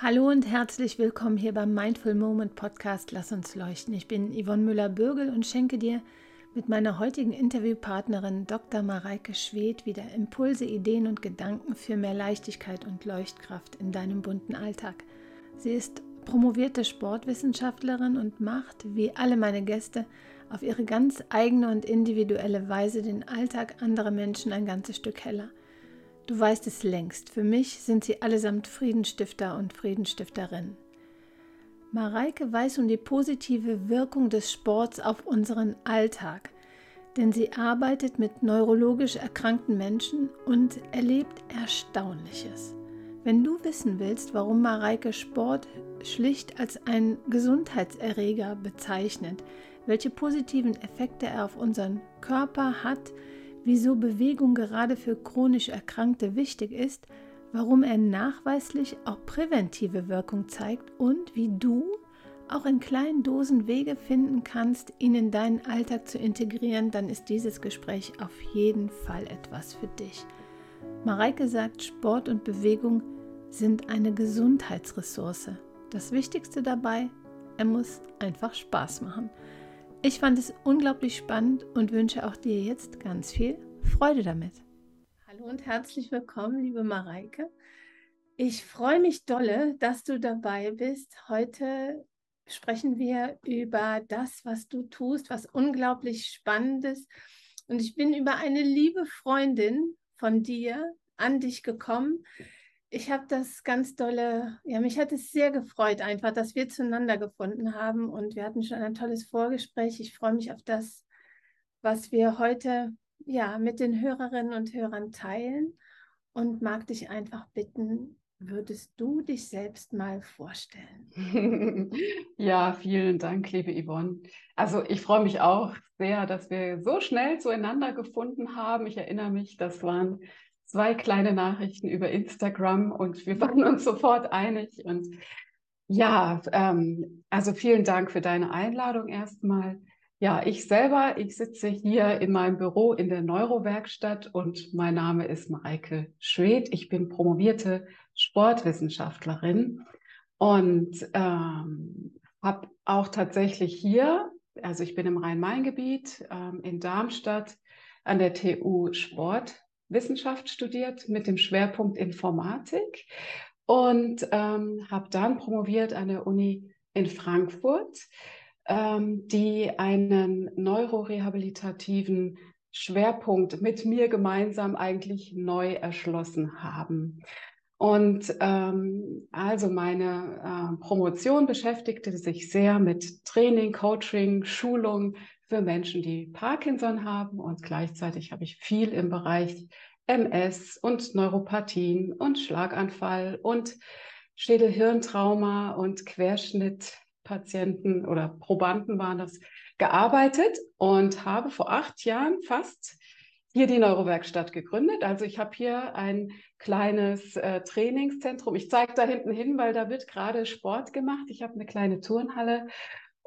Hallo und herzlich willkommen hier beim Mindful Moment Podcast Lass uns leuchten. Ich bin Yvonne Müller-Bürgel und schenke dir mit meiner heutigen Interviewpartnerin Dr. Mareike Schwed wieder Impulse, Ideen und Gedanken für mehr Leichtigkeit und Leuchtkraft in deinem bunten Alltag. Sie ist promovierte Sportwissenschaftlerin und macht, wie alle meine Gäste, auf ihre ganz eigene und individuelle Weise den Alltag anderer Menschen ein ganzes Stück heller. Du weißt es längst, für mich sind sie allesamt Friedenstifter und Friedenstifterinnen. Mareike weiß um die positive Wirkung des Sports auf unseren Alltag, denn sie arbeitet mit neurologisch erkrankten Menschen und erlebt Erstaunliches. Wenn du wissen willst, warum Mareike Sport schlicht als ein Gesundheitserreger bezeichnet, welche positiven Effekte er auf unseren Körper hat, wieso Bewegung gerade für chronisch Erkrankte wichtig ist, warum er nachweislich auch präventive Wirkung zeigt und wie du auch in kleinen Dosen Wege finden kannst, ihn in deinen Alltag zu integrieren, dann ist dieses Gespräch auf jeden Fall etwas für dich. Mareike sagt, Sport und Bewegung sind eine Gesundheitsressource. Das Wichtigste dabei, er muss einfach Spaß machen. Ich fand es unglaublich spannend und wünsche auch dir jetzt ganz viel Freude damit. Hallo und herzlich willkommen, liebe Mareike. Ich freue mich dolle, dass du dabei bist. Heute sprechen wir über das, was du tust, was unglaublich spannend ist. Und ich bin über eine liebe Freundin von dir an dich gekommen, ich habe das ganz dolle, ja, mich hat es sehr gefreut, einfach, dass wir zueinander gefunden haben und wir hatten schon ein tolles Vorgespräch. Ich freue mich auf das, was wir heute ja mit den Hörerinnen und Hörern teilen und mag dich einfach bitten, würdest du dich selbst mal vorstellen? ja, vielen Dank, liebe Yvonne. Also ich freue mich auch sehr, dass wir so schnell zueinander gefunden haben. Ich erinnere mich, das waren zwei kleine Nachrichten über Instagram und wir waren uns sofort einig. Und ja, ähm, also vielen Dank für deine Einladung erstmal. Ja, ich selber, ich sitze hier in meinem Büro in der Neurowerkstatt und mein Name ist Mareike Schwed. Ich bin promovierte Sportwissenschaftlerin und ähm, habe auch tatsächlich hier, also ich bin im Rhein-Main-Gebiet ähm, in Darmstadt an der TU Sport Wissenschaft studiert mit dem Schwerpunkt Informatik und ähm, habe dann promoviert an der Uni in Frankfurt, ähm, die einen neurorehabilitativen Schwerpunkt mit mir gemeinsam eigentlich neu erschlossen haben. Und ähm, also meine äh, Promotion beschäftigte sich sehr mit Training, Coaching, Schulung für Menschen, die Parkinson haben und gleichzeitig habe ich viel im Bereich MS und Neuropathien und Schlaganfall und Schädelhirntrauma und Querschnittpatienten oder Probanden waren das gearbeitet und habe vor acht Jahren fast hier die Neurowerkstatt gegründet. Also ich habe hier ein kleines äh, Trainingszentrum. Ich zeige da hinten hin, weil da wird gerade Sport gemacht. Ich habe eine kleine Turnhalle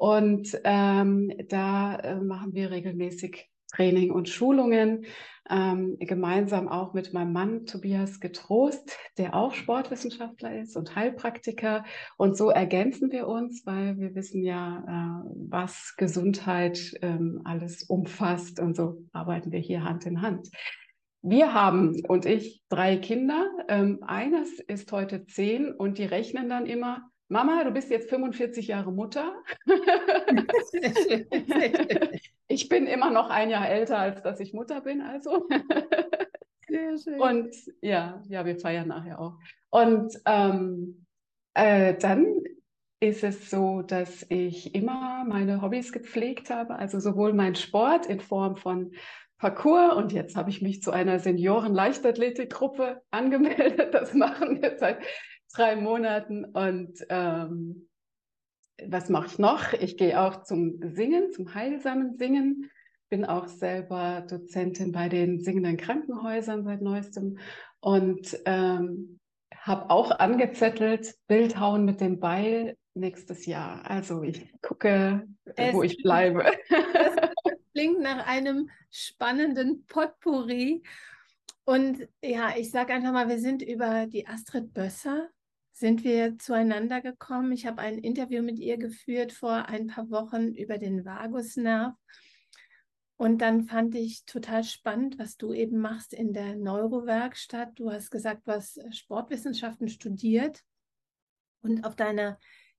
und ähm, da äh, machen wir regelmäßig Training und Schulungen, ähm, gemeinsam auch mit meinem Mann Tobias Getrost, der auch Sportwissenschaftler ist und Heilpraktiker. Und so ergänzen wir uns, weil wir wissen ja, äh, was Gesundheit ähm, alles umfasst. Und so arbeiten wir hier Hand in Hand. Wir haben und ich drei Kinder. Ähm, eines ist heute zehn und die rechnen dann immer, Mama, du bist jetzt 45 Jahre Mutter. ich bin immer noch ein Jahr älter, als dass ich Mutter bin, also. Sehr schön. Und ja, ja, wir feiern nachher auch. Und ähm, äh, dann ist es so, dass ich immer meine Hobbys gepflegt habe, also sowohl mein Sport in Form von Parcours und jetzt habe ich mich zu einer Senioren-Leichtathletik-Gruppe angemeldet. Das machen wir seit drei Monaten. Und ähm, was mache ich noch? Ich gehe auch zum Singen, zum heilsamen Singen. Bin auch selber Dozentin bei den singenden Krankenhäusern seit neuestem und ähm, habe auch angezettelt, Bildhauen mit dem Beil nächstes Jahr. Also ich gucke, es wo ich bleibe. Das klingt nach einem spannenden Potpourri. Und ja, ich sage einfach mal, wir sind über die Astrid Bösser sind wir zueinander gekommen. Ich habe ein Interview mit ihr geführt vor ein paar Wochen über den Vagusnerv. Und dann fand ich total spannend, was du eben machst in der Neurowerkstatt. Du hast gesagt, du hast Sportwissenschaften studiert und auf deiner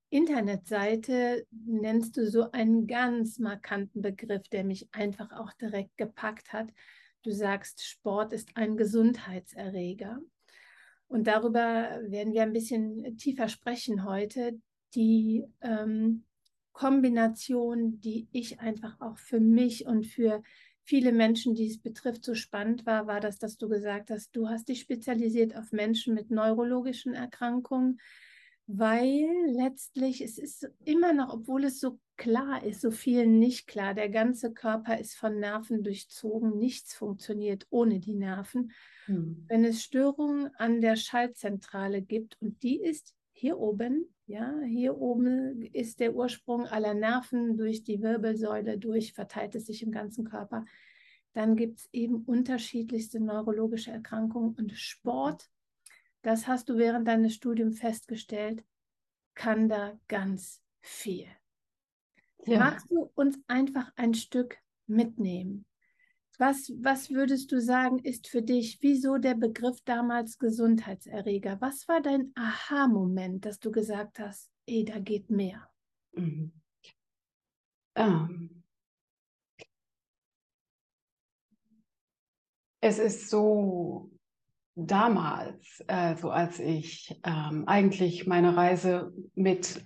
Internetseite nennst du so einen ganz markanten Begriff, der mich einfach auch direkt gepackt hat. Du sagst, Sport ist ein Gesundheitserreger. Und darüber werden wir ein bisschen tiefer sprechen heute. Die ähm, Kombination, die ich einfach auch für mich und für viele Menschen, die es betrifft, so spannend war, war das, dass du gesagt hast, du hast dich spezialisiert auf Menschen mit neurologischen Erkrankungen, weil letztlich es ist immer noch, obwohl es so klar ist, so viel nicht klar, der ganze Körper ist von Nerven durchzogen, nichts funktioniert ohne die Nerven. Hm. Wenn es Störungen an der Schaltzentrale gibt und die ist hier oben, ja, hier oben ist der Ursprung aller Nerven durch die Wirbelsäule durch, verteilt es sich im ganzen Körper. Dann gibt es eben unterschiedlichste neurologische Erkrankungen und Sport, das hast du während deines Studiums festgestellt, kann da ganz viel. Ja. Magst du uns einfach ein Stück mitnehmen? Was, was würdest du sagen, ist für dich, wieso der Begriff damals Gesundheitserreger? Was war dein Aha-Moment, dass du gesagt hast, ey, da geht mehr? Mhm. Ähm. Es ist so damals, äh, so als ich ähm, eigentlich meine Reise mit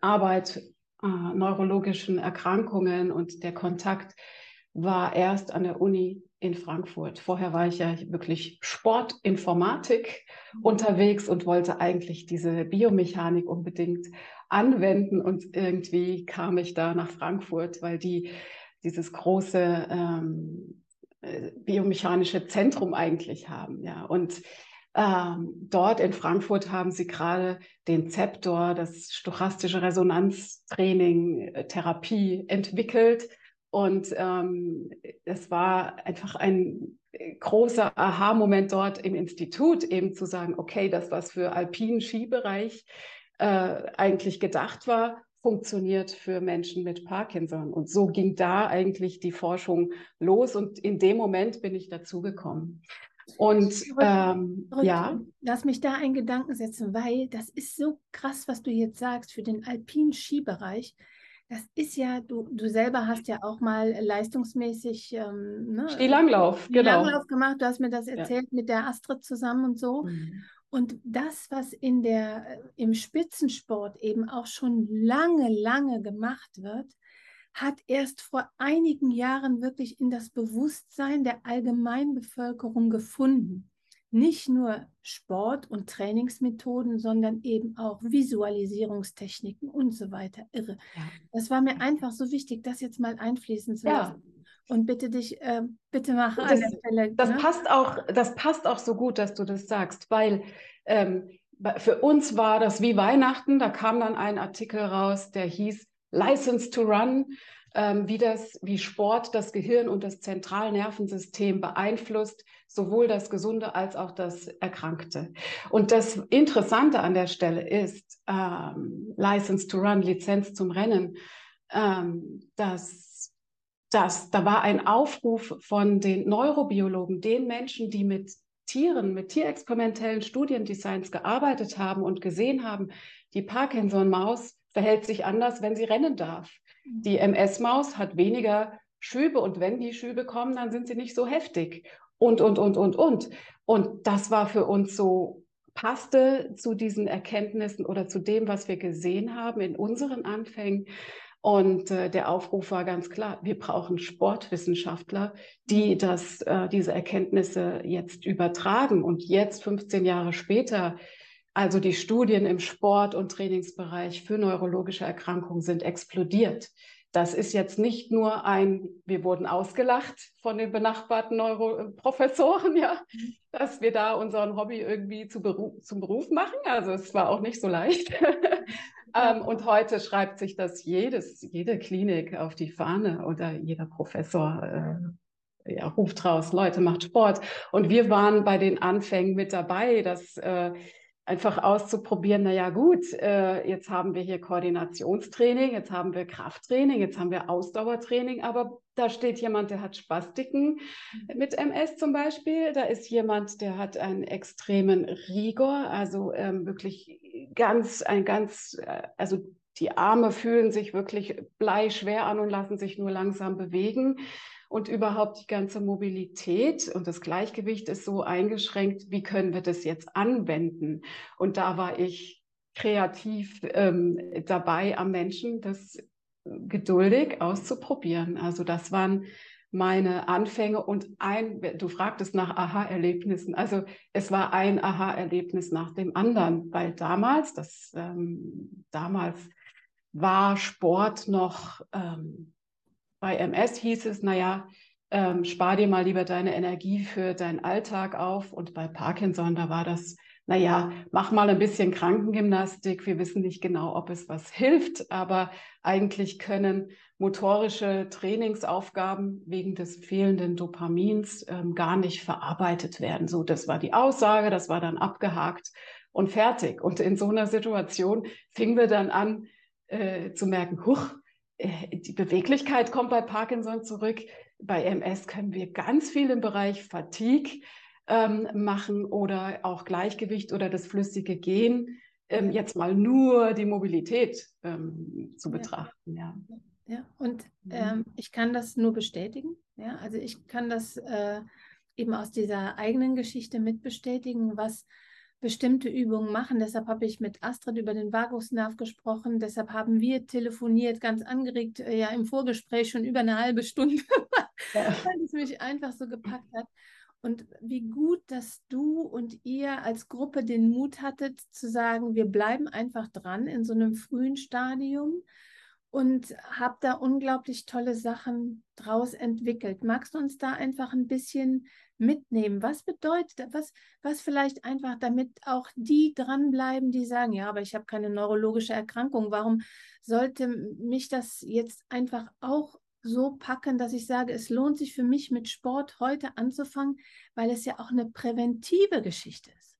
Arbeit, äh, neurologischen Erkrankungen und der Kontakt war erst an der Uni in Frankfurt. Vorher war ich ja wirklich Sportinformatik unterwegs und wollte eigentlich diese Biomechanik unbedingt anwenden. Und irgendwie kam ich da nach Frankfurt, weil die dieses große ähm, äh, biomechanische Zentrum eigentlich haben. Ja. Und ähm, dort in Frankfurt haben sie gerade den Zeptor, das stochastische Resonanztraining, äh, Therapie entwickelt und ähm, es war einfach ein großer Aha-Moment dort im Institut, eben zu sagen, okay, das, was für alpinen Skibereich äh, eigentlich gedacht war, funktioniert für Menschen mit Parkinson. Und so ging da eigentlich die Forschung los und in dem Moment bin ich dazugekommen. Und ähm, ja. Lass mich da einen Gedanken setzen, weil das ist so krass, was du jetzt sagst für den alpinen Skibereich. Das ist ja, du, du selber hast ja auch mal leistungsmäßig ähm, ne, Skilanglauf, genau. Langlauf gemacht. Du hast mir das erzählt ja. mit der Astrid zusammen und so. Mhm. Und das, was in der, im Spitzensport eben auch schon lange, lange gemacht wird, hat erst vor einigen Jahren wirklich in das Bewusstsein der Allgemeinbevölkerung gefunden nicht nur Sport und Trainingsmethoden, sondern eben auch Visualisierungstechniken und so weiter. Irre. Ja. Das war mir einfach so wichtig, das jetzt mal einfließen zu lassen. Ja. Und bitte dich, äh, bitte mach das, an der Stelle. Das, ne? passt auch, das passt auch so gut, dass du das sagst, weil ähm, für uns war das wie Weihnachten. Da kam dann ein Artikel raus, der hieß License to Run ähm, wie das, wie Sport das Gehirn und das Zentralnervensystem beeinflusst, sowohl das Gesunde als auch das Erkrankte. Und das Interessante an der Stelle ist, ähm, License to Run, Lizenz zum Rennen, ähm, dass, dass da war ein Aufruf von den Neurobiologen, den Menschen, die mit Tieren, mit tierexperimentellen Studiendesigns gearbeitet haben und gesehen haben, die Parkinson-Maus verhält sich anders, wenn sie rennen darf. Die MS-Maus hat weniger Schübe und wenn die Schübe kommen, dann sind sie nicht so heftig. Und, und, und, und, und. Und das war für uns so, passte zu diesen Erkenntnissen oder zu dem, was wir gesehen haben in unseren Anfängen. Und äh, der Aufruf war ganz klar, wir brauchen Sportwissenschaftler, die das, äh, diese Erkenntnisse jetzt übertragen. Und jetzt, 15 Jahre später, also die Studien im Sport- und Trainingsbereich für neurologische Erkrankungen sind explodiert. Das ist jetzt nicht nur ein, wir wurden ausgelacht von den benachbarten Neuroprofessoren, ja, dass wir da unseren Hobby irgendwie zu Beruf, zum Beruf machen. Also es war auch nicht so leicht. ähm, und heute schreibt sich das jedes, jede Klinik auf die Fahne oder jeder Professor äh, ja, ruft raus, Leute, macht Sport. Und wir waren bei den Anfängen mit dabei, dass äh, einfach auszuprobieren, naja gut, äh, jetzt haben wir hier Koordinationstraining, jetzt haben wir Krafttraining, jetzt haben wir Ausdauertraining, aber da steht jemand, der hat Spastiken mit MS zum Beispiel, da ist jemand, der hat einen extremen Rigor, also ähm, wirklich ganz, ein ganz, äh, also die Arme fühlen sich wirklich bleischwer an und lassen sich nur langsam bewegen und überhaupt die ganze Mobilität und das Gleichgewicht ist so eingeschränkt, wie können wir das jetzt anwenden? Und da war ich kreativ ähm, dabei am Menschen, das geduldig auszuprobieren. Also das waren meine Anfänge und ein, du fragtest nach Aha-Erlebnissen. Also es war ein Aha-Erlebnis nach dem anderen, weil damals, das ähm, damals war Sport noch ähm, bei MS hieß es, naja, ähm, spar dir mal lieber deine Energie für deinen Alltag auf. Und bei Parkinson, da war das, naja, mach mal ein bisschen Krankengymnastik. Wir wissen nicht genau, ob es was hilft, aber eigentlich können motorische Trainingsaufgaben wegen des fehlenden Dopamins ähm, gar nicht verarbeitet werden. So, das war die Aussage, das war dann abgehakt und fertig. Und in so einer Situation fingen wir dann an äh, zu merken, huch, die Beweglichkeit kommt bei Parkinson zurück. Bei MS können wir ganz viel im Bereich Fatigue ähm, machen oder auch Gleichgewicht oder das flüssige Gehen. Ähm, jetzt mal nur die Mobilität ähm, zu betrachten. Ja, ja. ja. und mhm. ähm, ich kann das nur bestätigen. Ja, also ich kann das äh, eben aus dieser eigenen Geschichte mitbestätigen, was bestimmte Übungen machen. Deshalb habe ich mit Astrid über den Vagusnerv gesprochen. Deshalb haben wir telefoniert, ganz angeregt, äh, ja im Vorgespräch schon über eine halbe Stunde, ja. weil es mich einfach so gepackt hat. Und wie gut, dass du und ihr als Gruppe den Mut hattet zu sagen, wir bleiben einfach dran in so einem frühen Stadium und habt da unglaublich tolle Sachen draus entwickelt. Magst du uns da einfach ein bisschen mitnehmen? Was bedeutet, was, was vielleicht einfach, damit auch die dranbleiben, die sagen, ja, aber ich habe keine neurologische Erkrankung. Warum sollte mich das jetzt einfach auch so packen, dass ich sage, es lohnt sich für mich mit Sport heute anzufangen, weil es ja auch eine präventive Geschichte ist.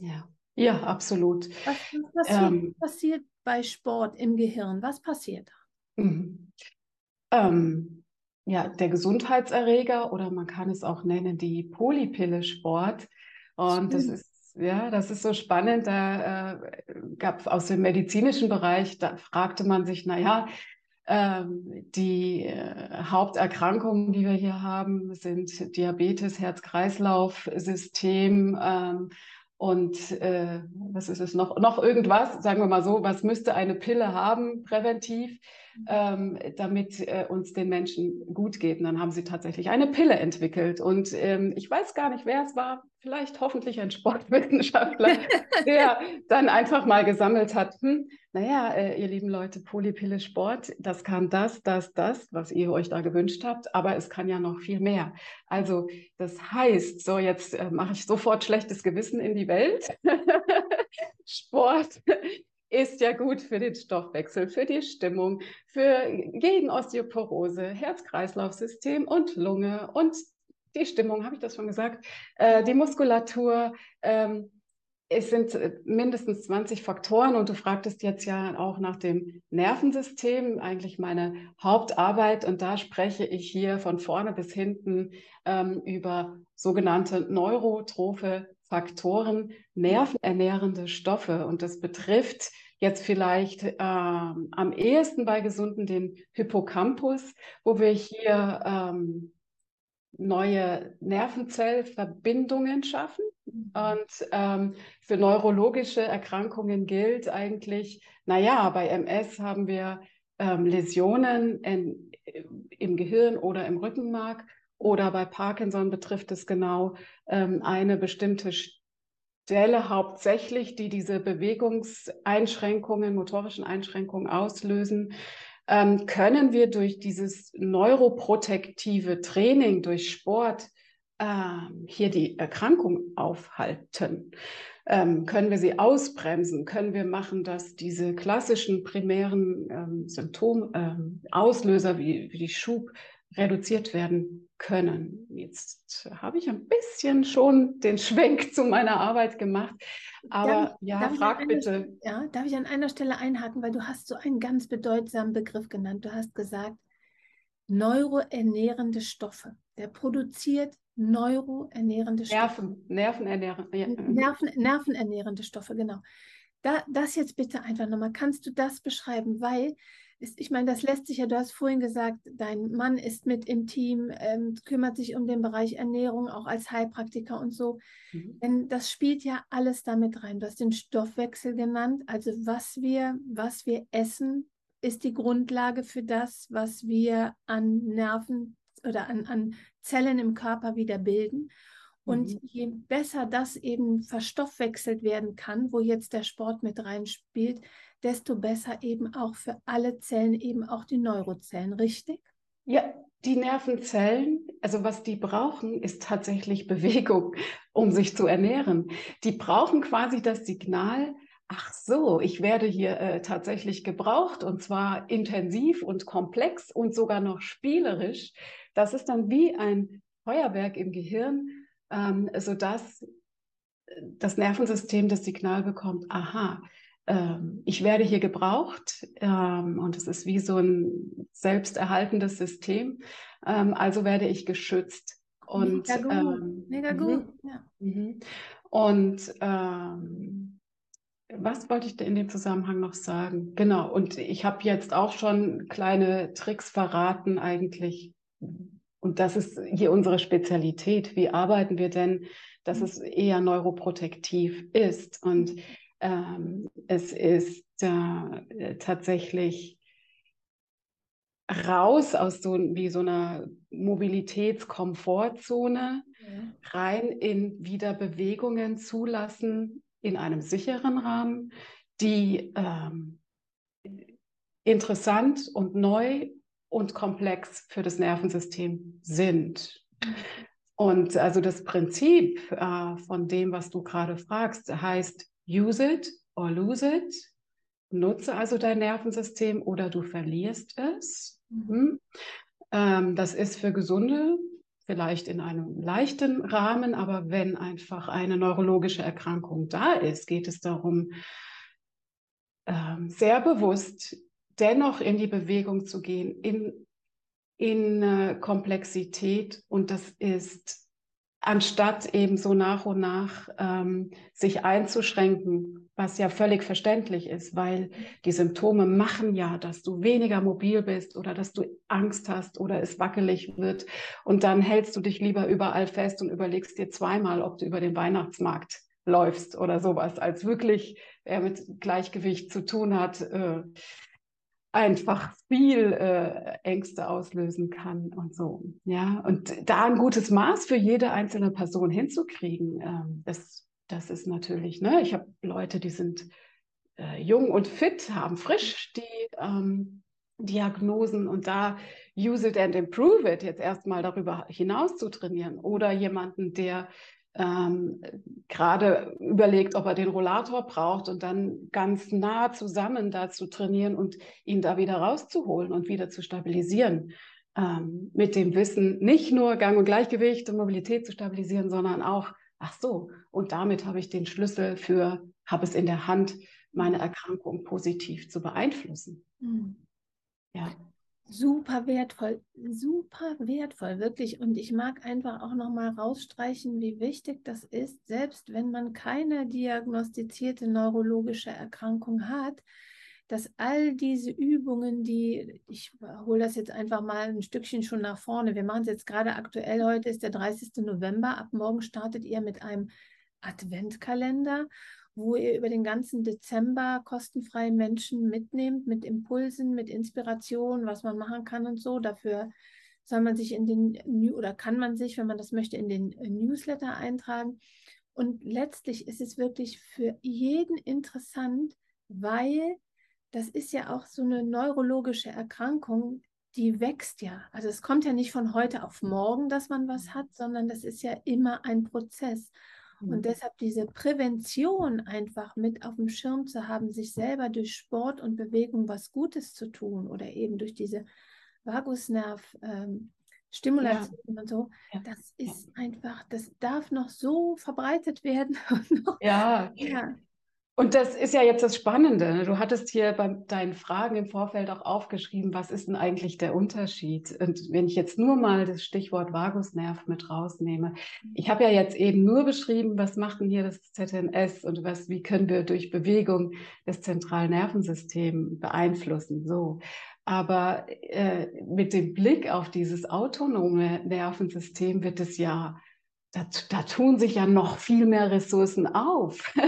Ja, ja, absolut. Was, was passiert, ähm, passiert, bei Sport im Gehirn? Was passiert da? Mhm. Ähm, ja, der Gesundheitserreger oder man kann es auch nennen, die Polypille Sport. Und das ist ja, das ist so spannend. Da äh, gab aus dem medizinischen Bereich, da fragte man sich, naja, ähm, die äh, Haupterkrankungen, die wir hier haben, sind Diabetes, Herz-Kreislauf-System ähm, und äh, was ist es noch? Noch irgendwas, sagen wir mal so, was müsste eine Pille haben, präventiv? Ähm, damit äh, uns den Menschen gut geht. Und dann haben sie tatsächlich eine Pille entwickelt. Und ähm, ich weiß gar nicht, wer es war, vielleicht hoffentlich ein Sportwissenschaftler, der dann einfach mal gesammelt hat, hm, naja, äh, ihr lieben Leute, Polypille Sport, das kann das, das, das, was ihr euch da gewünscht habt, aber es kann ja noch viel mehr. Also das heißt, so jetzt äh, mache ich sofort schlechtes Gewissen in die Welt. Sport ist ja gut für den Stoffwechsel, für die Stimmung, für gegen Osteoporose, Herz-Kreislauf-System und Lunge und die Stimmung, habe ich das schon gesagt, äh, die Muskulatur. Ähm, es sind äh, mindestens 20 Faktoren und du fragtest jetzt ja auch nach dem Nervensystem, eigentlich meine Hauptarbeit und da spreche ich hier von vorne bis hinten ähm, über sogenannte neurotrophe Faktoren nervenernährende Stoffe. Und das betrifft jetzt vielleicht äh, am ehesten bei Gesunden den Hippocampus, wo wir hier ähm, neue Nervenzellverbindungen schaffen. Mhm. Und ähm, für neurologische Erkrankungen gilt eigentlich, naja, bei MS haben wir ähm, Läsionen in, im Gehirn oder im Rückenmark oder bei Parkinson betrifft es genau ähm, eine bestimmte Stelle hauptsächlich, die diese Bewegungseinschränkungen, motorischen Einschränkungen auslösen. Ähm, können wir durch dieses neuroprotektive Training, durch Sport, ähm, hier die Erkrankung aufhalten? Ähm, können wir sie ausbremsen? Können wir machen, dass diese klassischen primären ähm, Symptomauslöser ähm, wie, wie die Schub, reduziert werden können. Jetzt habe ich ein bisschen schon den Schwenk zu meiner Arbeit gemacht, aber darf ja, frag einer, bitte. Ja, darf ich an einer Stelle einhaken, weil du hast so einen ganz bedeutsamen Begriff genannt. Du hast gesagt, neuroernährende Stoffe. Der produziert neuroernährende Stoffe. Nerven, Nervenernährende, ja. Nerven, nervenernährende Stoffe, genau. Da, das jetzt bitte einfach nochmal. Kannst du das beschreiben? Weil ich meine, das lässt sich ja, du hast vorhin gesagt, dein Mann ist mit im Team, ähm, kümmert sich um den Bereich Ernährung, auch als Heilpraktiker und so. Mhm. Denn das spielt ja alles damit rein. Du hast den Stoffwechsel genannt, also was wir, was wir essen, ist die Grundlage für das, was wir an Nerven oder an, an Zellen im Körper wieder bilden. Und mhm. je besser das eben verstoffwechselt werden kann, wo jetzt der Sport mit reinspielt, desto besser eben auch für alle Zellen, eben auch die Neurozellen, richtig? Ja, die Nervenzellen, also was die brauchen, ist tatsächlich Bewegung, um sich zu ernähren. Die brauchen quasi das Signal, ach so, ich werde hier äh, tatsächlich gebraucht und zwar intensiv und komplex und sogar noch spielerisch. Das ist dann wie ein Feuerwerk im Gehirn, ähm, sodass das Nervensystem das Signal bekommt, aha, ähm, ich werde hier gebraucht ähm, und es ist wie so ein selbsterhaltendes System, ähm, also werde ich geschützt. Und, Mega gut. Ähm, Mega mhm. gut. Ja. Mhm. Und ähm, was wollte ich in dem Zusammenhang noch sagen? Genau, und ich habe jetzt auch schon kleine Tricks verraten eigentlich. Und das ist hier unsere Spezialität. Wie arbeiten wir denn, dass mhm. es eher neuroprotektiv ist? Und ähm, es ist äh, tatsächlich raus aus so wie so einer Mobilitätskomfortzone, ja. rein in wieder Bewegungen zulassen in einem sicheren Rahmen, die ähm, interessant und neu und komplex für das Nervensystem sind. Mhm. Und also das Prinzip äh, von dem, was du gerade fragst, heißt use it or lose it. Nutze also dein Nervensystem oder du verlierst es. Mhm. Ähm, das ist für Gesunde vielleicht in einem leichten Rahmen, aber wenn einfach eine neurologische Erkrankung da ist, geht es darum, ähm, sehr bewusst dennoch in die Bewegung zu gehen, in, in äh, Komplexität. Und das ist anstatt eben so nach und nach ähm, sich einzuschränken, was ja völlig verständlich ist, weil die Symptome machen ja, dass du weniger mobil bist oder dass du Angst hast oder es wackelig wird. Und dann hältst du dich lieber überall fest und überlegst dir zweimal, ob du über den Weihnachtsmarkt läufst oder sowas, als wirklich, wer mit Gleichgewicht zu tun hat, äh, einfach viel äh, Ängste auslösen kann und so. Ja, und da ein gutes Maß für jede einzelne Person hinzukriegen, ähm, das, das ist natürlich, ne, ich habe Leute, die sind äh, jung und fit, haben frisch die ähm, Diagnosen und da use it and improve it, jetzt erstmal darüber hinaus zu trainieren oder jemanden, der ähm, gerade überlegt, ob er den Rollator braucht und dann ganz nah zusammen da zu trainieren und ihn da wieder rauszuholen und wieder zu stabilisieren. Ähm, mit dem Wissen, nicht nur Gang und Gleichgewicht und Mobilität zu stabilisieren, sondern auch, ach so, und damit habe ich den Schlüssel für, habe es in der Hand, meine Erkrankung positiv zu beeinflussen. Mhm. Ja super wertvoll, super wertvoll, wirklich. Und ich mag einfach auch nochmal rausstreichen, wie wichtig das ist, selbst wenn man keine diagnostizierte neurologische Erkrankung hat, dass all diese Übungen, die, ich hole das jetzt einfach mal ein Stückchen schon nach vorne, wir machen es jetzt gerade aktuell, heute ist der 30. November, ab morgen startet ihr mit einem Adventkalender wo ihr über den ganzen Dezember kostenfrei Menschen mitnehmt mit Impulsen, mit Inspiration, was man machen kann und so. Dafür soll man sich in den oder kann man sich, wenn man das möchte, in den äh, Newsletter eintragen. Und letztlich ist es wirklich für jeden interessant, weil das ist ja auch so eine neurologische Erkrankung, die wächst ja. Also es kommt ja nicht von heute auf morgen, dass man was hat, sondern das ist ja immer ein Prozess. Und mhm. deshalb diese Prävention einfach mit auf dem Schirm zu haben, sich selber durch Sport und Bewegung was Gutes zu tun oder eben durch diese Vagusnerv, ähm, Stimulation ja. und so. Ja. Das ist ja. einfach, das darf noch so verbreitet werden. ja. ja. Und das ist ja jetzt das Spannende. Ne? Du hattest hier bei deinen Fragen im Vorfeld auch aufgeschrieben, was ist denn eigentlich der Unterschied? Und wenn ich jetzt nur mal das Stichwort Vagusnerv mit rausnehme, ich habe ja jetzt eben nur beschrieben, was macht denn hier das ZNS und was, wie können wir durch Bewegung das zentrale Nervensystem beeinflussen? So. Aber äh, mit dem Blick auf dieses autonome Nervensystem wird es ja da, da, tun sich ja noch viel mehr Ressourcen auf.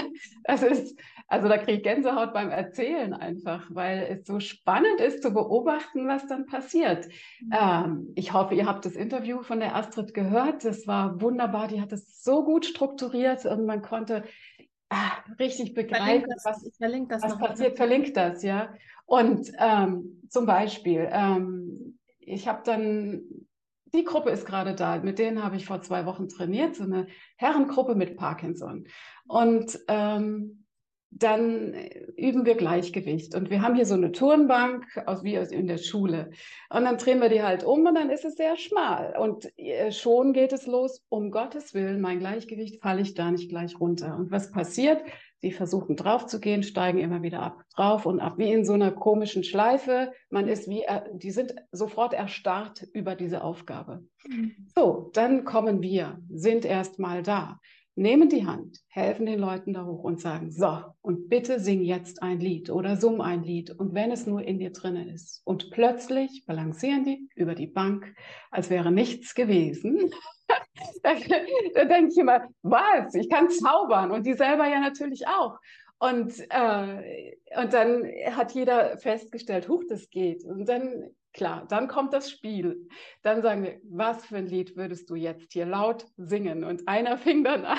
Das ist, also da kriege ich Gänsehaut beim Erzählen einfach, weil es so spannend ist zu beobachten, was dann passiert. Mhm. Ähm, ich hoffe, ihr habt das Interview von der Astrid gehört. Das war wunderbar. Die hat es so gut strukturiert und man konnte ah, richtig begreifen, das, was, was passiert. Verlinkt das, ja. Und ähm, zum Beispiel, ähm, ich habe dann die Gruppe ist gerade da. Mit denen habe ich vor zwei Wochen trainiert, so eine Herrengruppe mit Parkinson. Und ähm, dann üben wir Gleichgewicht. Und wir haben hier so eine Turnbank, aus, wie aus in der Schule. Und dann drehen wir die halt um und dann ist es sehr schmal. Und äh, schon geht es los, um Gottes Willen, mein Gleichgewicht falle ich da nicht gleich runter. Und was passiert? Sie versuchen drauf zu gehen, steigen immer wieder ab, drauf und ab, wie in so einer komischen Schleife. Man ist wie, die sind sofort erstarrt über diese Aufgabe. Mhm. So, dann kommen wir, sind erst mal da, nehmen die Hand, helfen den Leuten da hoch und sagen, so, und bitte sing jetzt ein Lied oder summ ein Lied. Und wenn es nur in dir drinnen ist. Und plötzlich balancieren die über die Bank, als wäre nichts gewesen. da, da denke ich immer, was? Ich kann zaubern und die selber ja natürlich auch. Und, äh, und dann hat jeder festgestellt, huch, das geht. Und dann, klar, dann kommt das Spiel. Dann sagen wir, was für ein Lied würdest du jetzt hier laut singen? Und einer fing dann an,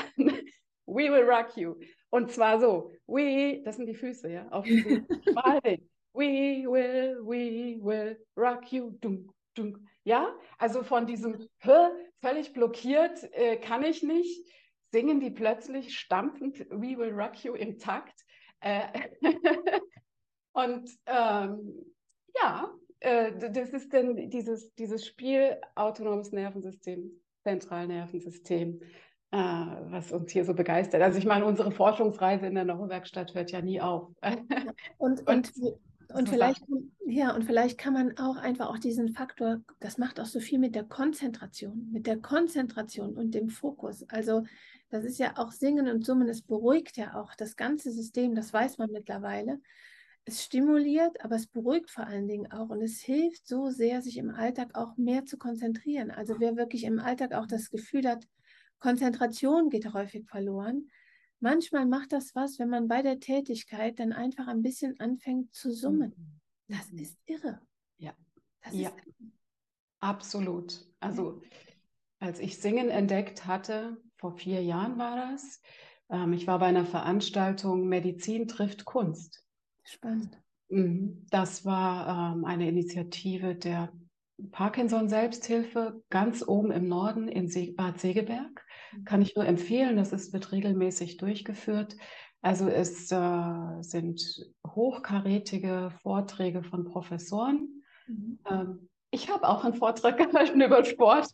We will rock you. Und zwar so, we, das sind die Füße, ja, auf diesem Schmalen. We will, we will rock you. Dunk, dunk. Ja, also von diesem völlig blockiert, äh, kann ich nicht, singen die plötzlich stampfend We Will Rock You im Takt. Äh, und ähm, ja, äh, das ist dann dieses, dieses Spiel autonomes Nervensystem, Zentralnervensystem, äh, was uns hier so begeistert. Also ich meine, unsere Forschungsreise in der Neurowerkstatt hört ja nie auf. und, und, und und vielleicht, ja, und vielleicht kann man auch einfach auch diesen Faktor, das macht auch so viel mit der Konzentration, mit der Konzentration und dem Fokus. Also das ist ja auch Singen und Summen, es beruhigt ja auch das ganze System, das weiß man mittlerweile. Es stimuliert, aber es beruhigt vor allen Dingen auch und es hilft so sehr, sich im Alltag auch mehr zu konzentrieren. Also wer wirklich im Alltag auch das Gefühl hat, Konzentration geht häufig verloren, manchmal macht das was, wenn man bei der Tätigkeit dann einfach ein bisschen anfängt zu summen. Mhm. Das ist irre. Ja. Das ja. Ist Absolut. Also als ich Singen entdeckt hatte, vor vier Jahren war das, ähm, ich war bei einer Veranstaltung Medizin trifft Kunst. Spannend. Mhm. Das war ähm, eine Initiative der Parkinson Selbsthilfe ganz oben im Norden in Bad Segeberg. Kann ich nur empfehlen, das ist, wird regelmäßig durchgeführt. Also es äh, sind hochkarätige Vorträge von Professoren. Mhm. Ähm, ich habe auch einen Vortrag gehalten über Sport.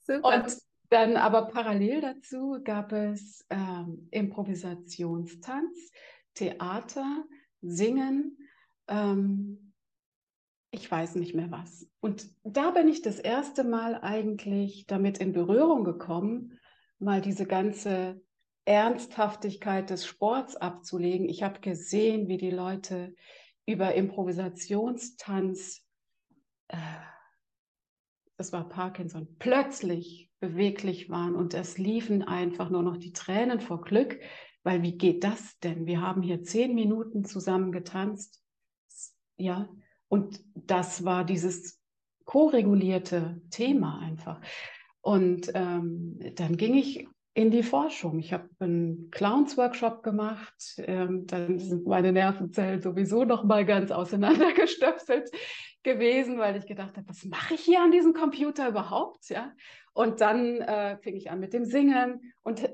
Super. Und dann aber parallel dazu gab es ähm, Improvisationstanz, Theater, Singen, ähm, ich weiß nicht mehr was. Und da bin ich das erste Mal eigentlich damit in Berührung gekommen, mal diese ganze Ernsthaftigkeit des Sports abzulegen. Ich habe gesehen, wie die Leute über Improvisationstanz, äh, das war Parkinson, plötzlich beweglich waren und es liefen einfach nur noch die Tränen vor Glück, weil wie geht das denn? Wir haben hier zehn Minuten zusammen getanzt. Ja, und das war dieses ko-regulierte Thema einfach. Und ähm, dann ging ich in die Forschung. Ich habe einen Clowns-Workshop gemacht. Ähm, dann sind meine Nervenzellen sowieso noch mal ganz auseinandergestöpselt gewesen, weil ich gedacht habe, was mache ich hier an diesem Computer überhaupt? Ja. Und dann äh, fing ich an mit dem Singen und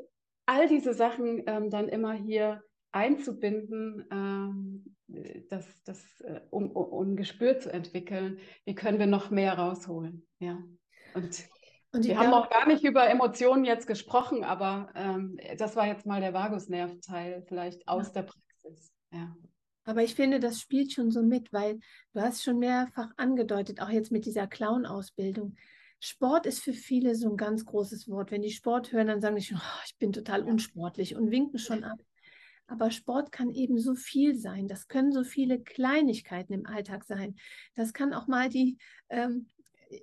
all diese Sachen ähm, dann immer hier einzubinden, ähm, das, das, äh, um, um ein Gespür zu entwickeln, wie können wir noch mehr rausholen. Ja. Und, und wir haben noch gar nicht über Emotionen jetzt gesprochen, aber ähm, das war jetzt mal der Vagusnervteil, vielleicht aus ja. der Praxis. Ja. Aber ich finde, das spielt schon so mit, weil du hast schon mehrfach angedeutet, auch jetzt mit dieser Clown-Ausbildung. Sport ist für viele so ein ganz großes Wort. Wenn die Sport hören, dann sagen die schon, oh, ich bin total unsportlich und winken schon ab. Aber Sport kann eben so viel sein. Das können so viele Kleinigkeiten im Alltag sein. Das kann auch mal die, ähm,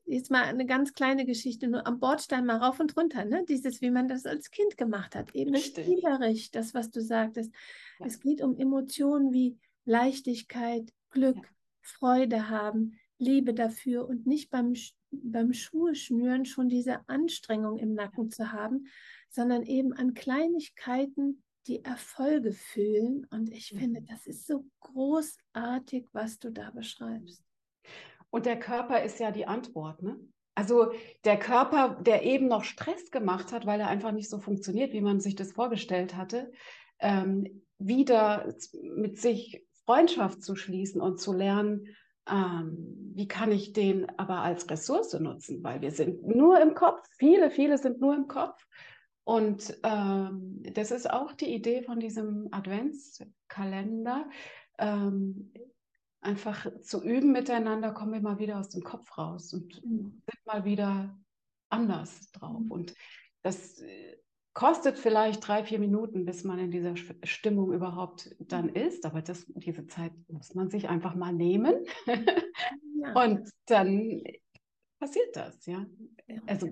jetzt mal eine ganz kleine Geschichte, nur am Bordstein mal rauf und runter, ne? Dieses, wie man das als Kind gemacht hat. Eben Richtig. spielerisch, das, was du sagtest. Ja. Es geht um Emotionen wie Leichtigkeit, Glück, ja. Freude haben, Liebe dafür und nicht beim, beim Schuhe schnüren schon diese Anstrengung im Nacken zu haben, sondern eben an Kleinigkeiten die Erfolge fühlen. Und ich finde, mhm. das ist so großartig, was du da beschreibst. Und der Körper ist ja die Antwort, ne? Also der Körper, der eben noch Stress gemacht hat, weil er einfach nicht so funktioniert, wie man sich das vorgestellt hatte, ähm, wieder mit sich Freundschaft zu schließen und zu lernen, ähm, wie kann ich den aber als Ressource nutzen, weil wir sind nur im Kopf, viele, viele sind nur im Kopf. Und ähm, das ist auch die Idee von diesem Adventskalender, ähm, einfach zu üben miteinander, kommen wir mal wieder aus dem Kopf raus und mhm. sind mal wieder anders drauf. Mhm. Und das äh, kostet vielleicht drei, vier Minuten, bis man in dieser Stimmung überhaupt dann mhm. ist. Aber das, diese Zeit muss man sich einfach mal nehmen. Ja. Und dann passiert das, ja. Also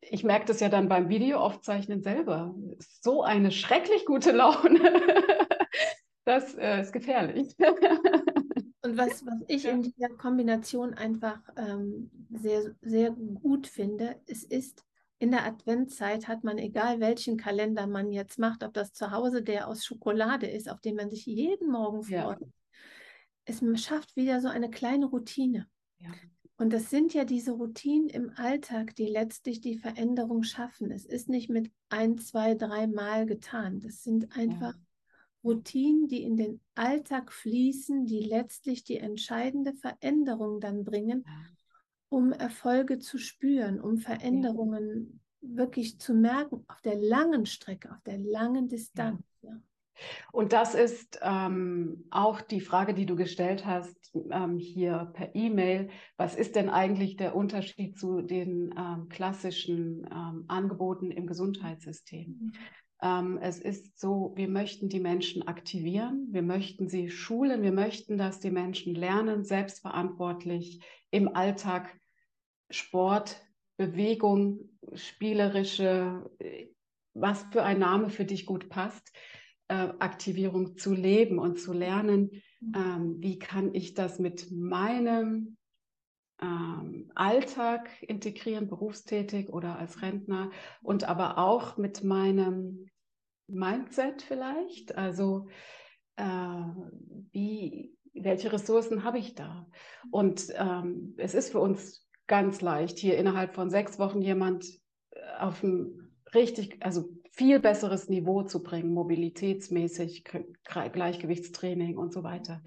ich merke das ja dann beim Videoaufzeichnen selber. So eine schrecklich gute Laune. das äh, ist gefährlich. Und was, was ich ja. in dieser Kombination einfach ähm, sehr, sehr gut finde, es ist in der Adventszeit hat man, egal welchen Kalender man jetzt macht, ob das zu Hause der aus Schokolade ist, auf den man sich jeden Morgen freut, ja. es schafft wieder so eine kleine Routine. Ja. Und das sind ja diese Routinen im Alltag, die letztlich die Veränderung schaffen. Es ist nicht mit ein, zwei, drei Mal getan. Das sind einfach ja. Routinen, die in den Alltag fließen, die letztlich die entscheidende Veränderung dann bringen um Erfolge zu spüren, um Veränderungen ja. wirklich zu merken auf der langen Strecke, auf der langen Distanz. Ja. Und das ist ähm, auch die Frage, die du gestellt hast ähm, hier per E-Mail. Was ist denn eigentlich der Unterschied zu den ähm, klassischen ähm, Angeboten im Gesundheitssystem? Mhm. Ähm, es ist so, wir möchten die Menschen aktivieren, wir möchten sie schulen, wir möchten, dass die Menschen lernen, selbstverantwortlich im Alltag Sport, Bewegung, spielerische, was für ein Name für dich gut passt, äh, Aktivierung zu leben und zu lernen, ähm, wie kann ich das mit meinem ähm, Alltag integrieren, berufstätig oder als Rentner und aber auch mit meinem Mindset vielleicht. Also äh, wie, welche Ressourcen habe ich da? Und ähm, es ist für uns ganz leicht, hier innerhalb von sechs Wochen jemand äh, auf ein richtig, also viel besseres Niveau zu bringen, mobilitätsmäßig, Gleichgewichtstraining und so weiter.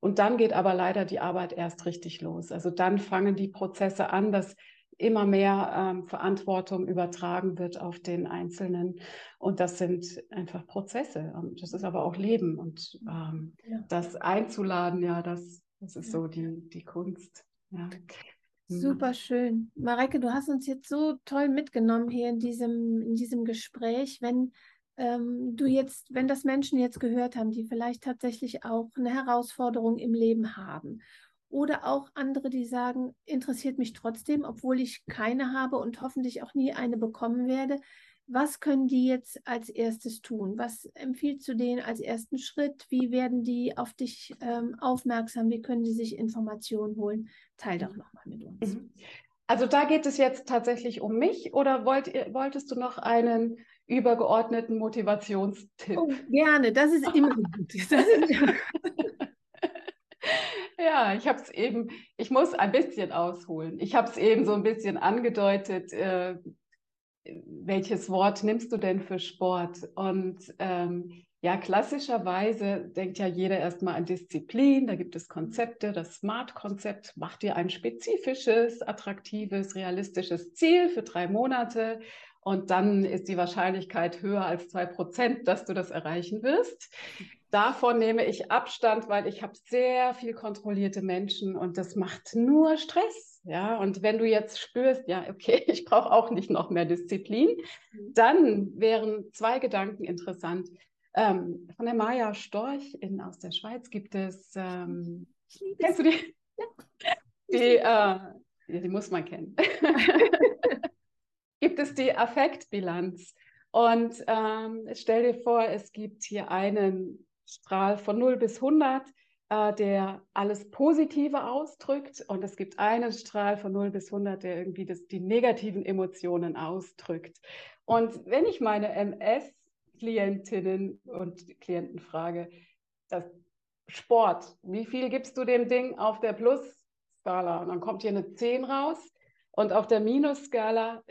Und dann geht aber leider die Arbeit erst richtig los. Also dann fangen die Prozesse an, dass immer mehr ähm, Verantwortung übertragen wird auf den Einzelnen. Und das sind einfach Prozesse. Und das ist aber auch Leben. Und ähm, ja. das einzuladen, ja, das, das ist so die, die Kunst. Ja. Mhm. Super schön. Mareike, du hast uns jetzt so toll mitgenommen hier in diesem, in diesem Gespräch. Wenn ähm, du jetzt, wenn das Menschen jetzt gehört haben, die vielleicht tatsächlich auch eine Herausforderung im Leben haben oder auch andere, die sagen, interessiert mich trotzdem, obwohl ich keine habe und hoffentlich auch nie eine bekommen werde. Was können die jetzt als erstes tun? Was empfiehlst du denen als ersten Schritt? Wie werden die auf dich ähm, aufmerksam? Wie können die sich Informationen holen? Teil doch nochmal mit uns. Mhm. Also da geht es jetzt tatsächlich um mich oder wollt, wolltest du noch einen übergeordneten Motivationstipp? Oh, gerne, das ist immer gut. Ist immer... ja, ich habe es eben, ich muss ein bisschen ausholen. Ich habe es eben so ein bisschen angedeutet. Äh, welches Wort nimmst du denn für Sport? Und ähm, Ja, klassischerweise denkt ja jeder erstmal an Disziplin. Da gibt es Konzepte. Das Smart-Konzept macht dir ein spezifisches, attraktives, realistisches Ziel für drei Monate. Und dann ist die Wahrscheinlichkeit höher als zwei Prozent, dass du das erreichen wirst. Davon nehme ich Abstand, weil ich habe sehr viel kontrollierte Menschen und das macht nur Stress. Ja, und wenn du jetzt spürst, ja, okay, ich brauche auch nicht noch mehr Disziplin, mhm. dann wären zwei Gedanken interessant. Ähm, von der Maya Storch in, aus der Schweiz gibt es, ähm, kennst du die? Die, äh, ja, die muss man kennen. gibt es die Affektbilanz. Und ähm, stell dir vor, es gibt hier einen Strahl von 0 bis 100, äh, der alles Positive ausdrückt. Und es gibt einen Strahl von 0 bis 100, der irgendwie das, die negativen Emotionen ausdrückt. Und wenn ich meine MS Klientinnen und Klienten frage, das Sport, wie viel gibst du dem Ding auf der Plus-Skala? Und dann kommt hier eine 10 raus und auf der Minus-Skala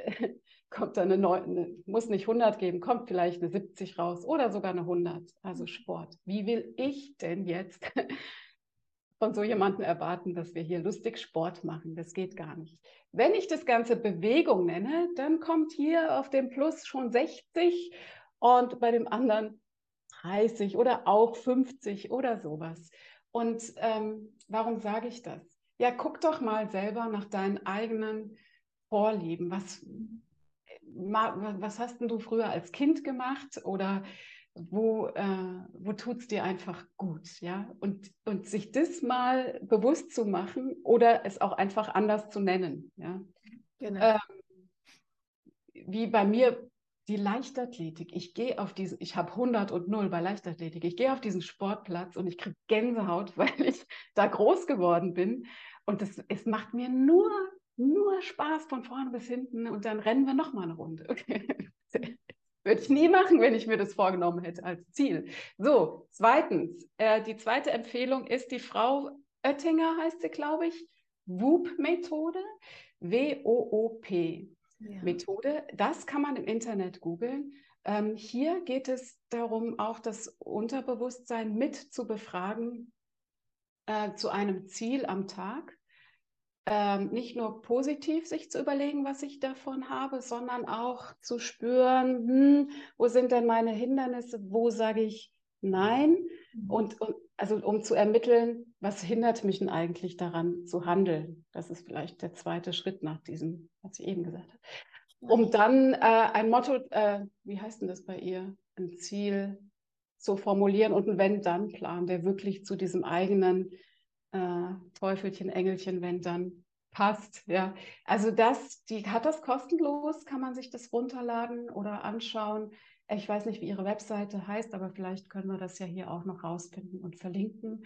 kommt dann eine 9, muss nicht 100 geben, kommt vielleicht eine 70 raus oder sogar eine 100, also Sport. Wie will ich denn jetzt von so jemandem erwarten, dass wir hier lustig Sport machen? Das geht gar nicht. Wenn ich das Ganze Bewegung nenne, dann kommt hier auf dem Plus schon 60 und bei dem anderen 30 oder auch 50 oder sowas. Und ähm, warum sage ich das? Ja, guck doch mal selber nach deinen eigenen Vorlieben. Was, was hast denn du früher als Kind gemacht oder wo, äh, wo tut es dir einfach gut, ja? Und, und sich das mal bewusst zu machen oder es auch einfach anders zu nennen, ja? Genau. Ähm, wie bei mir die Leichtathletik. Ich gehe auf diesen, ich habe 100 und 0 bei Leichtathletik. Ich gehe auf diesen Sportplatz und ich kriege Gänsehaut, weil ich da groß geworden bin. Und das, es macht mir nur, nur Spaß von vorne bis hinten. Und dann rennen wir nochmal eine Runde. Okay. Würde ich nie machen, wenn ich mir das vorgenommen hätte als Ziel. So, zweitens, äh, die zweite Empfehlung ist die Frau Oettinger, heißt sie, glaube ich, WOOP-Methode. W-O-O-P ja. Methode. Das kann man im Internet googeln. Ähm, hier geht es darum, auch das Unterbewusstsein mit zu befragen äh, zu einem Ziel am Tag. Ähm, nicht nur positiv sich zu überlegen, was ich davon habe, sondern auch zu spüren, hm, wo sind denn meine Hindernisse, wo sage ich Nein mhm. und, und also um zu ermitteln, was hindert mich denn eigentlich daran zu handeln. Das ist vielleicht der zweite Schritt nach diesem, was ich eben gesagt habe. Um dann äh, ein Motto, äh, wie heißt denn das bei ihr, ein Ziel zu formulieren und einen Wenn-Dann-Plan, der wirklich zu diesem eigenen äh, Teufelchen, Engelchen, wenn dann passt. Ja, also das, die hat das kostenlos, kann man sich das runterladen oder anschauen. Ich weiß nicht, wie Ihre Webseite heißt, aber vielleicht können wir das ja hier auch noch rausfinden und verlinken.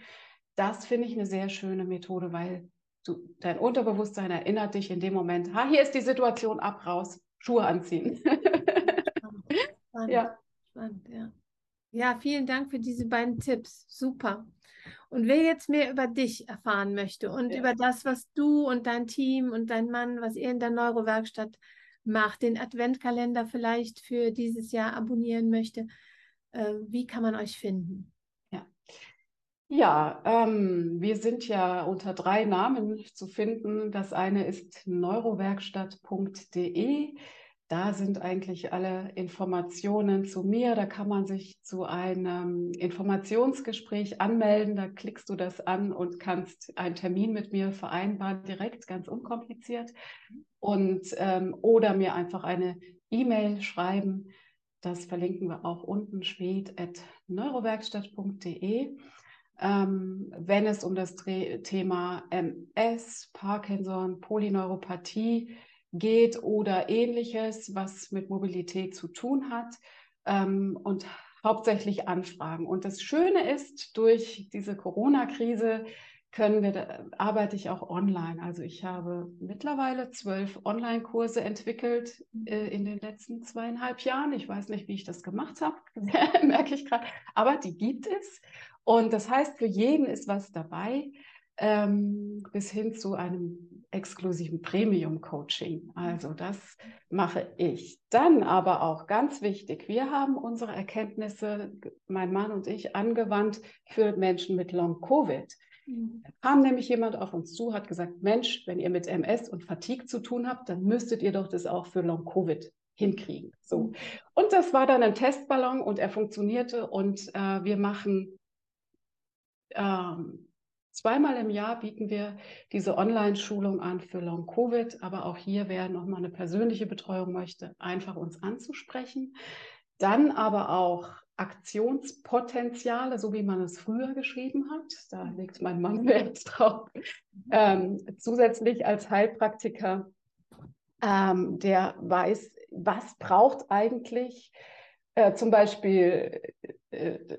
Das finde ich eine sehr schöne Methode, weil du, dein Unterbewusstsein erinnert dich in dem Moment, ha, hier ist die Situation, ab, raus, Schuhe anziehen. Spannend. ja. Spannend, ja. Ja, vielen Dank für diese beiden Tipps. Super. Und wer jetzt mehr über dich erfahren möchte und ja. über das, was du und dein Team und dein Mann, was ihr in der Neurowerkstatt macht, den Adventkalender vielleicht für dieses Jahr abonnieren möchte, äh, wie kann man euch finden? Ja, ja ähm, wir sind ja unter drei Namen zu finden. Das eine ist neurowerkstatt.de. Da sind eigentlich alle Informationen zu mir. Da kann man sich zu einem Informationsgespräch anmelden. Da klickst du das an und kannst einen Termin mit mir vereinbaren, direkt, ganz unkompliziert. Und ähm, oder mir einfach eine E-Mail schreiben. Das verlinken wir auch unten schwed.neurowerkstatt.de. Ähm, wenn es um das Thema MS, Parkinson, Polyneuropathie geht, oder ähnliches, was mit Mobilität zu tun hat ähm, und hauptsächlich Anfragen. Und das Schöne ist, durch diese Corona-Krise können wir, arbeite ich auch online. Also ich habe mittlerweile zwölf Online-Kurse entwickelt äh, in den letzten zweieinhalb Jahren. Ich weiß nicht, wie ich das gemacht habe, merke ich gerade, aber die gibt es. Und das heißt, für jeden ist was dabei. ähm, bis hin zu einem exklusiven Premium-Coaching. Also das mache ich. Dann aber auch ganz wichtig, wir haben unsere Erkenntnisse, mein Mann und ich, angewandt für Menschen mit Long-Covid. Mhm. kam nämlich jemand auf uns zu, hat gesagt, Mensch, wenn ihr mit MS und Fatigue zu tun habt, dann müsstet ihr doch das auch für Long-Covid hinkriegen. So. Mhm. Und das war dann ein Testballon und er funktionierte und äh, wir machen ähm, zweimal im Jahr bieten wir diese Online-Schulung an für Long-Covid, aber auch hier, wer nochmal eine persönliche Betreuung möchte, einfach uns anzusprechen. Dann aber auch Aktionspotenziale, so wie man es früher geschrieben hat. Da legt mein Mann Wert drauf. Ähm, zusätzlich als Heilpraktiker, ähm, der weiß, was braucht eigentlich äh, zum Beispiel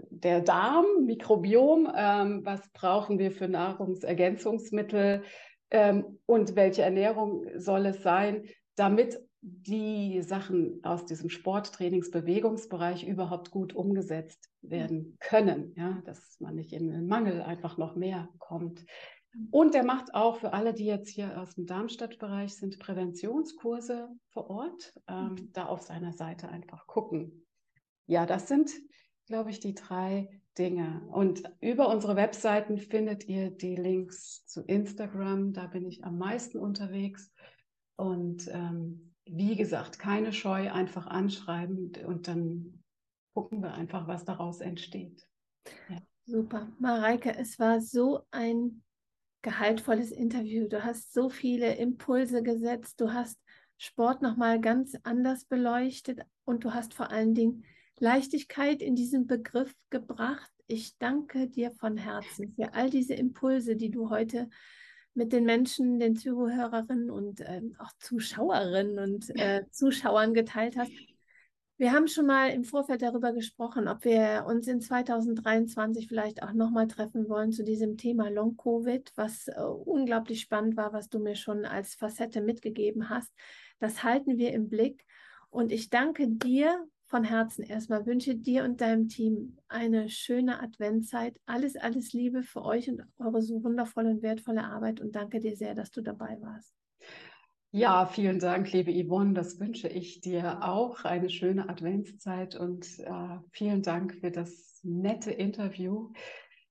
der Darm, Mikrobiom, ähm, was brauchen wir für Nahrungsergänzungsmittel ähm, und welche Ernährung soll es sein, damit die Sachen aus diesem Sporttrainingsbewegungsbereich überhaupt gut umgesetzt werden können, ja, dass man nicht in den Mangel einfach noch mehr kommt. Und er macht auch für alle, die jetzt hier aus dem Darmstadt-Bereich sind, Präventionskurse vor Ort. Ähm, mhm. da auf seiner Seite einfach gucken. Ja, das sind, glaube ich, die drei Dinge. Und über unsere Webseiten findet ihr die Links zu Instagram. Da bin ich am meisten unterwegs. Und ähm, wie gesagt, keine Scheu, einfach anschreiben und dann gucken wir einfach, was daraus entsteht. Ja. Super. Mareike, es war so ein gehaltvolles Interview. Du hast so viele Impulse gesetzt. Du hast Sport nochmal ganz anders beleuchtet und du hast vor allen Dingen Leichtigkeit in diesen Begriff gebracht. Ich danke dir von Herzen für all diese Impulse, die du heute mit den Menschen, den Zuhörerinnen und äh, auch Zuschauerinnen und äh, Zuschauern geteilt hast. Wir haben schon mal im Vorfeld darüber gesprochen, ob wir uns in 2023 vielleicht auch nochmal treffen wollen zu diesem Thema Long-Covid, was äh, unglaublich spannend war, was du mir schon als Facette mitgegeben hast. Das halten wir im Blick. Und ich danke dir von Herzen erstmal, wünsche dir und deinem Team eine schöne Adventzeit. Alles, alles Liebe für euch und eure so wundervolle und wertvolle Arbeit und danke dir sehr, dass du dabei warst. Ja, vielen Dank, liebe Yvonne. Das wünsche ich dir auch. Eine schöne Adventszeit und äh, vielen Dank für das nette Interview.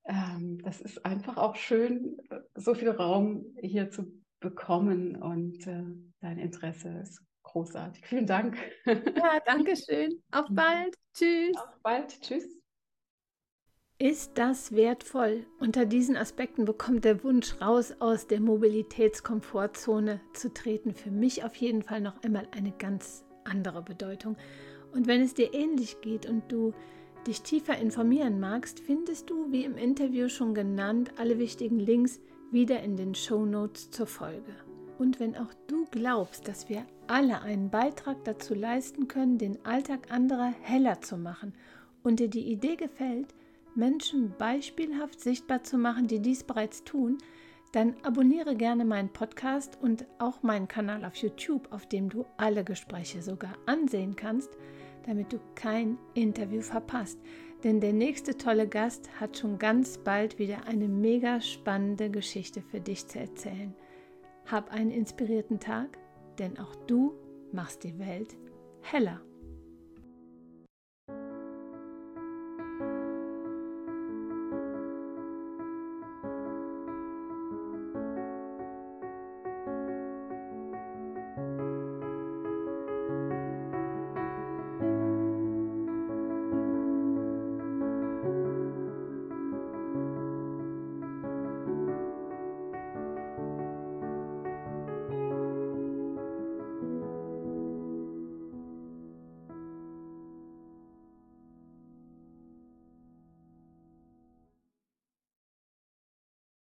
Ähm, das ist einfach auch schön, so viel Raum hier zu bekommen und äh, dein Interesse ist großartig. Vielen Dank. Ja, danke schön. Auf bald. Tschüss. Auf bald. Tschüss. Ist das wertvoll? Unter diesen Aspekten bekommt der Wunsch, raus aus der Mobilitätskomfortzone zu treten, für mich auf jeden Fall noch einmal eine ganz andere Bedeutung. Und wenn es dir ähnlich geht und du dich tiefer informieren magst, findest du, wie im Interview schon genannt, alle wichtigen Links wieder in den Show Notes zur Folge. Und wenn auch du glaubst, dass wir alle einen Beitrag dazu leisten können, den Alltag anderer heller zu machen und dir die Idee gefällt, Menschen beispielhaft sichtbar zu machen, die dies bereits tun, dann abonniere gerne meinen Podcast und auch meinen Kanal auf YouTube, auf dem du alle Gespräche sogar ansehen kannst, damit du kein Interview verpasst. Denn der nächste tolle Gast hat schon ganz bald wieder eine mega spannende Geschichte für dich zu erzählen. Hab einen inspirierten Tag, denn auch du machst die Welt heller.